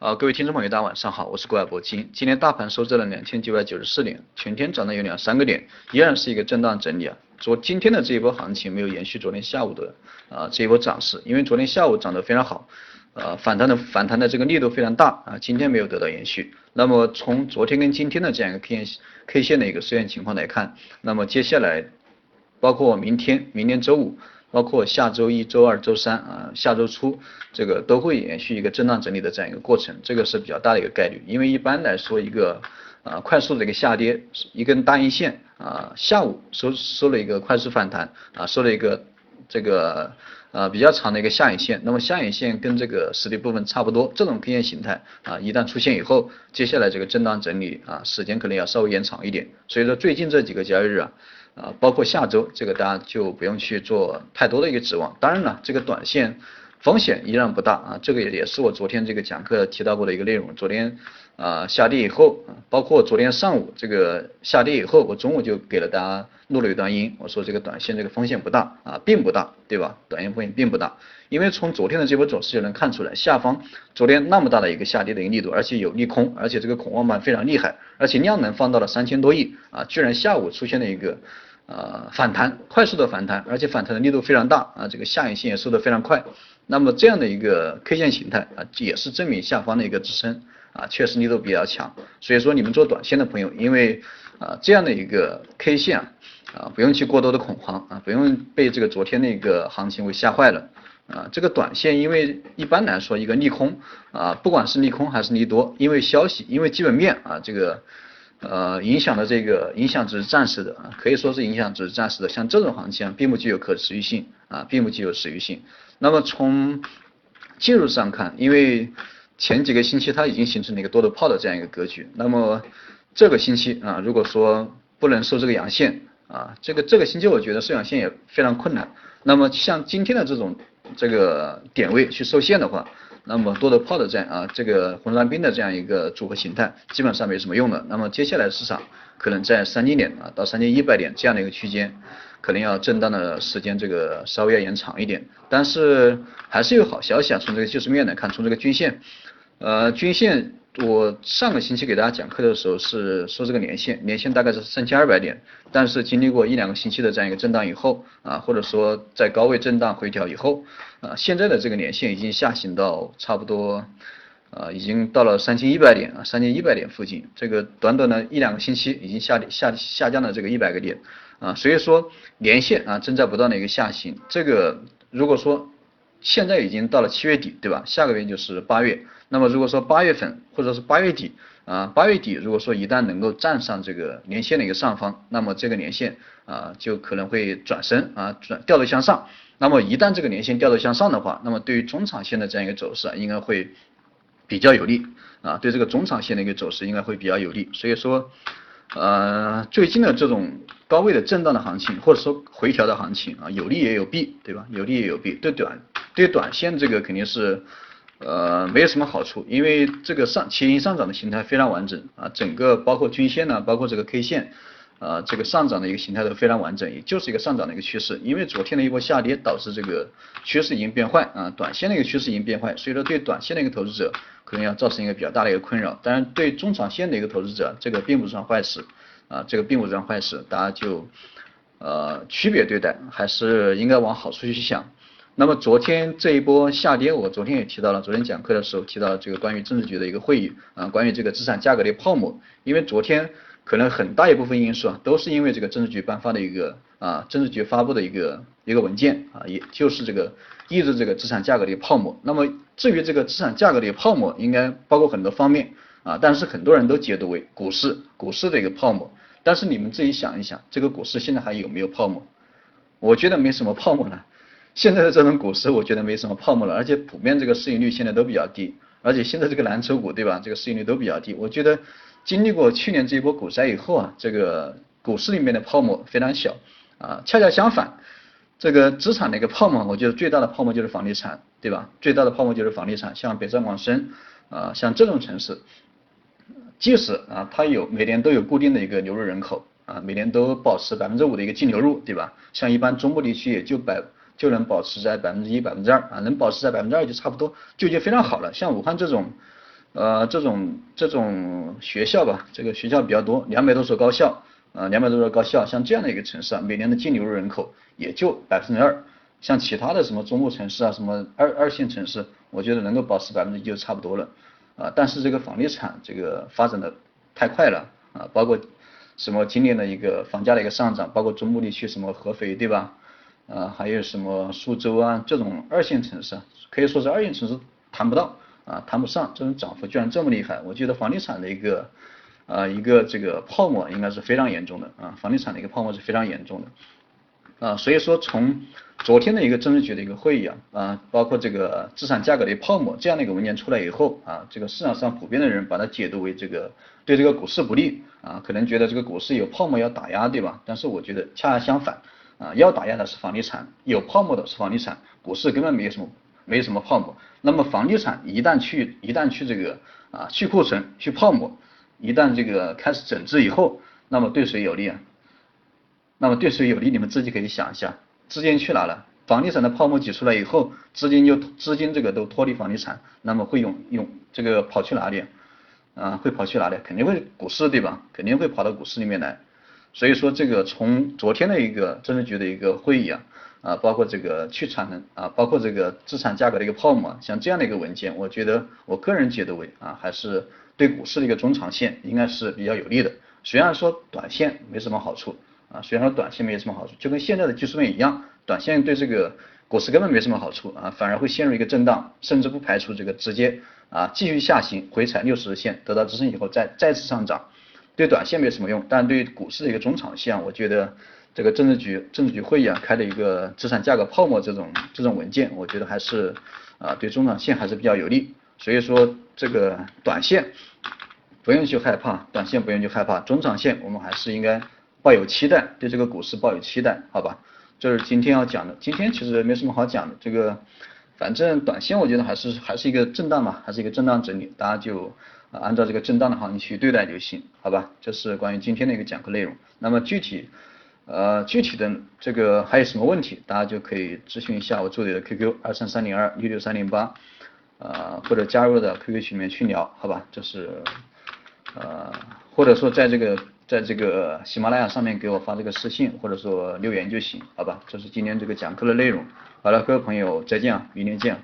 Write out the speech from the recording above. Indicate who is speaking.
Speaker 1: 啊，各位听众朋友，大家晚上好，我是国外博金。今天大盘收在了两千九百九十四点，全天涨了有两三个点，依然是一个震荡整理啊。昨今天的这一波行情没有延续昨天下午的啊这一波涨势，因为昨天下午涨得非常好，呃反弹的反弹的这个力度非常大啊，今天没有得到延续。那么从昨天跟今天的这样一个 K 线 K 线的一个实验情况来看，那么接下来包括明天，明天周五。包括下周一周二、周三啊，下周初这个都会延续一个震荡整理的这样一个过程，这个是比较大的一个概率。因为一般来说，一个啊快速的一个下跌，一根大阴线啊，下午收收了一个快速反弹啊，收了一个这个呃比较长的一个下影线，那么下影线跟这个实体部分差不多，这种 K 线形态啊，一旦出现以后，接下来这个震荡整理啊，时间可能要稍微延长一点。所以说最近这几个交易日啊。啊，包括下周这个大家就不用去做太多的一个指望。当然了，这个短线风险依然不大啊。这个也也是我昨天这个讲课提到过的一个内容。昨天啊下跌以后，包括昨天上午这个下跌以后，我中午就给了大家录了一段音，我说这个短线这个风险不大啊，并不大，对吧？短线风险并不大，因为从昨天的这波走势就能看出来，下方昨天那么大的一个下跌的一个力度，而且有利空，而且这个恐慌盘非常厉害，而且量能放到了三千多亿啊，居然下午出现了一个。呃，反弹，快速的反弹，而且反弹的力度非常大啊，这个下影线也收的非常快。那么这样的一个 K 线形态啊，也是证明下方的一个支撑啊，确实力度比较强。所以说你们做短线的朋友，因为啊这样的一个 K 线啊，啊不用去过多的恐慌啊，不用被这个昨天那个行情给吓坏了啊。这个短线因为一般来说一个利空啊，不管是利空还是利多，因为消息，因为基本面啊这个。呃，影响的这个影响只是暂时的啊，可以说是影响只是暂时的。像这种行情啊，并不具有可持续性啊，并不具有持续性。那么从技术上看，因为前几个星期它已经形成了一个多头炮的这样一个格局。那么这个星期啊，如果说不能收这个阳线啊，这个这个星期我觉得收阳线也非常困难。那么像今天的这种这个点位去收线的话。那么多头炮的这样啊，这个红蓝兵的这样一个组合形态，基本上没什么用的。那么接下来市场可能在三千点啊到三千一百点这样的一个区间，可能要震荡的时间这个稍微要延长一点。但是还是有好消息啊，从这个技术面来看，从这个均线，呃均线。我上个星期给大家讲课的时候是说这个年线，年线大概是三千二百点，但是经历过一两个星期的这样一个震荡以后啊，或者说在高位震荡回调以后啊，现在的这个年线已经下行到差不多啊，已经到了三千一百点啊，三千一百点附近，这个短短的一两个星期已经下下下降了这个一百个点啊，所以说年线啊正在不断的一个下行，这个如果说现在已经到了七月底，对吧？下个月就是八月。那么如果说八月份或者是八月底啊，八月底如果说一旦能够站上这个年线的一个上方，那么这个年线啊就可能会转身啊转掉头向上。那么一旦这个年线掉头向上的话，那么对于中长线的这样一个走势啊，应该会比较有利啊，对这个中长线的一个走势应该会比较有利。所以说。呃，最近的这种高位的震荡的行情，或者说回调的行情啊，有利也有弊，对吧？有利也有弊。对短对短线这个肯定是呃没有什么好处，因为这个上前阴上涨的形态非常完整啊，整个包括均线呢，包括这个 K 线啊，这个上涨的一个形态都非常完整，也就是一个上涨的一个趋势。因为昨天的一波下跌导致这个趋势已经变坏啊，短线的一个趋势已经变坏，所以说对短线的一个投资者。可能要造成一个比较大的一个困扰，当然对中长线的一个投资者，这个并不算坏事啊，这个并不算坏事，大家就呃区别对待，还是应该往好处去想。那么昨天这一波下跌，我昨天也提到了，昨天讲课的时候提到了这个关于政治局的一个会议啊，关于这个资产价格的泡沫，因为昨天可能很大一部分因素啊，都是因为这个政治局颁发的一个啊，政治局发布的一个一个文件啊，也就是这个。抑制这个资产价格的泡沫。那么至于这个资产价格的泡沫，应该包括很多方面啊，但是很多人都解读为股市，股市的一个泡沫。但是你们自己想一想，这个股市现在还有没有泡沫？我觉得没什么泡沫了。现在的这种股市，我觉得没什么泡沫了，而且普遍这个市盈率现在都比较低，而且现在这个蓝筹股，对吧？这个市盈率都比较低。我觉得经历过去年这一波股灾以后啊，这个股市里面的泡沫非常小啊，恰恰相反。这个资产的一个泡沫，我觉得最大的泡沫就是房地产，对吧？最大的泡沫就是房地产，像北上广深啊，像这种城市，即使啊它有每年都有固定的一个流入人口啊，每年都保持百分之五的一个净流入，对吧？像一般中部地区也就百就能保持在百分之一、百分之二啊，能保持在百分之二就差不多就已经非常好了。像武汉这种呃，这种这种学校吧，这个学校比较多，两百多所高校，呃，两百多所高校，像这样的一个城市啊，每年的净流入人口也就百分之二，像其他的什么中部城市啊，什么二二线城市，我觉得能够保持百分之一就差不多了，啊，但是这个房地产这个发展的太快了，啊，包括什么今年的一个房价的一个上涨，包括中部地区什么合肥对吧，啊，还有什么苏州啊这种二线城市，可以说是二线城市谈不到。啊，谈不上，这种涨幅居然这么厉害，我觉得房地产的一个，呃，一个这个泡沫应该是非常严重的啊，房地产的一个泡沫是非常严重的，啊，所以说从昨天的一个政治局的一个会议啊，啊，包括这个资产价格的泡沫这样的一个文件出来以后啊，这个市场上普遍的人把它解读为这个对这个股市不利啊，可能觉得这个股市有泡沫要打压，对吧？但是我觉得恰恰相反啊，要打压的是房地产，有泡沫的是房地产，股市根本没有什么。没有什么泡沫，那么房地产一旦去一旦去这个啊去库存去泡沫，一旦这个开始整治以后，那么对谁有利啊？那么对谁有利？你们自己可以想一下，资金去哪了？房地产的泡沫挤出来以后，资金就资金这个都脱离房地产，那么会用用这个跑去哪里？啊，会跑去哪里？肯定会股市对吧？肯定会跑到股市里面来。所以说这个从昨天的一个政治局的一个会议啊。啊，包括这个去产能啊，包括这个资产价格的一个泡沫，像这样的一个文件，我觉得我个人解读为啊，还是对股市的一个中长线应该是比较有利的。虽然说短线没什么好处啊，虽然说短线没什么好处，就跟现在的技术面一样，短线对这个股市根本没什么好处啊，反而会陷入一个震荡，甚至不排除这个直接啊继续下行回踩六十日线，得到支撑以后再再次上涨，对短线没什么用，但对于股市的一个中长线，我觉得。这个政治局政治局会议啊开的一个资产价格泡沫这种这种文件，我觉得还是啊对中长线还是比较有利，所以说这个短线不用去害怕，短线不用去害怕，中长线我们还是应该抱有期待，对这个股市抱有期待，好吧？这是今天要讲的，今天其实没什么好讲的，这个反正短线我觉得还是还是一个震荡嘛，还是一个震荡整理，大家就啊按照这个震荡的行情去对待就行，好吧？这是关于今天的一个讲课内容，那么具体。呃，具体的这个还有什么问题，大家就可以咨询一下我助理的 QQ 二三三零二六六三零八，呃，或者加入的 QQ 群里面去聊，好吧？这是呃，或者说在这个在这个喜马拉雅上面给我发这个私信，或者说留言就行，好吧？这是今天这个讲课的内容。好了，各位朋友再见啊，明天见。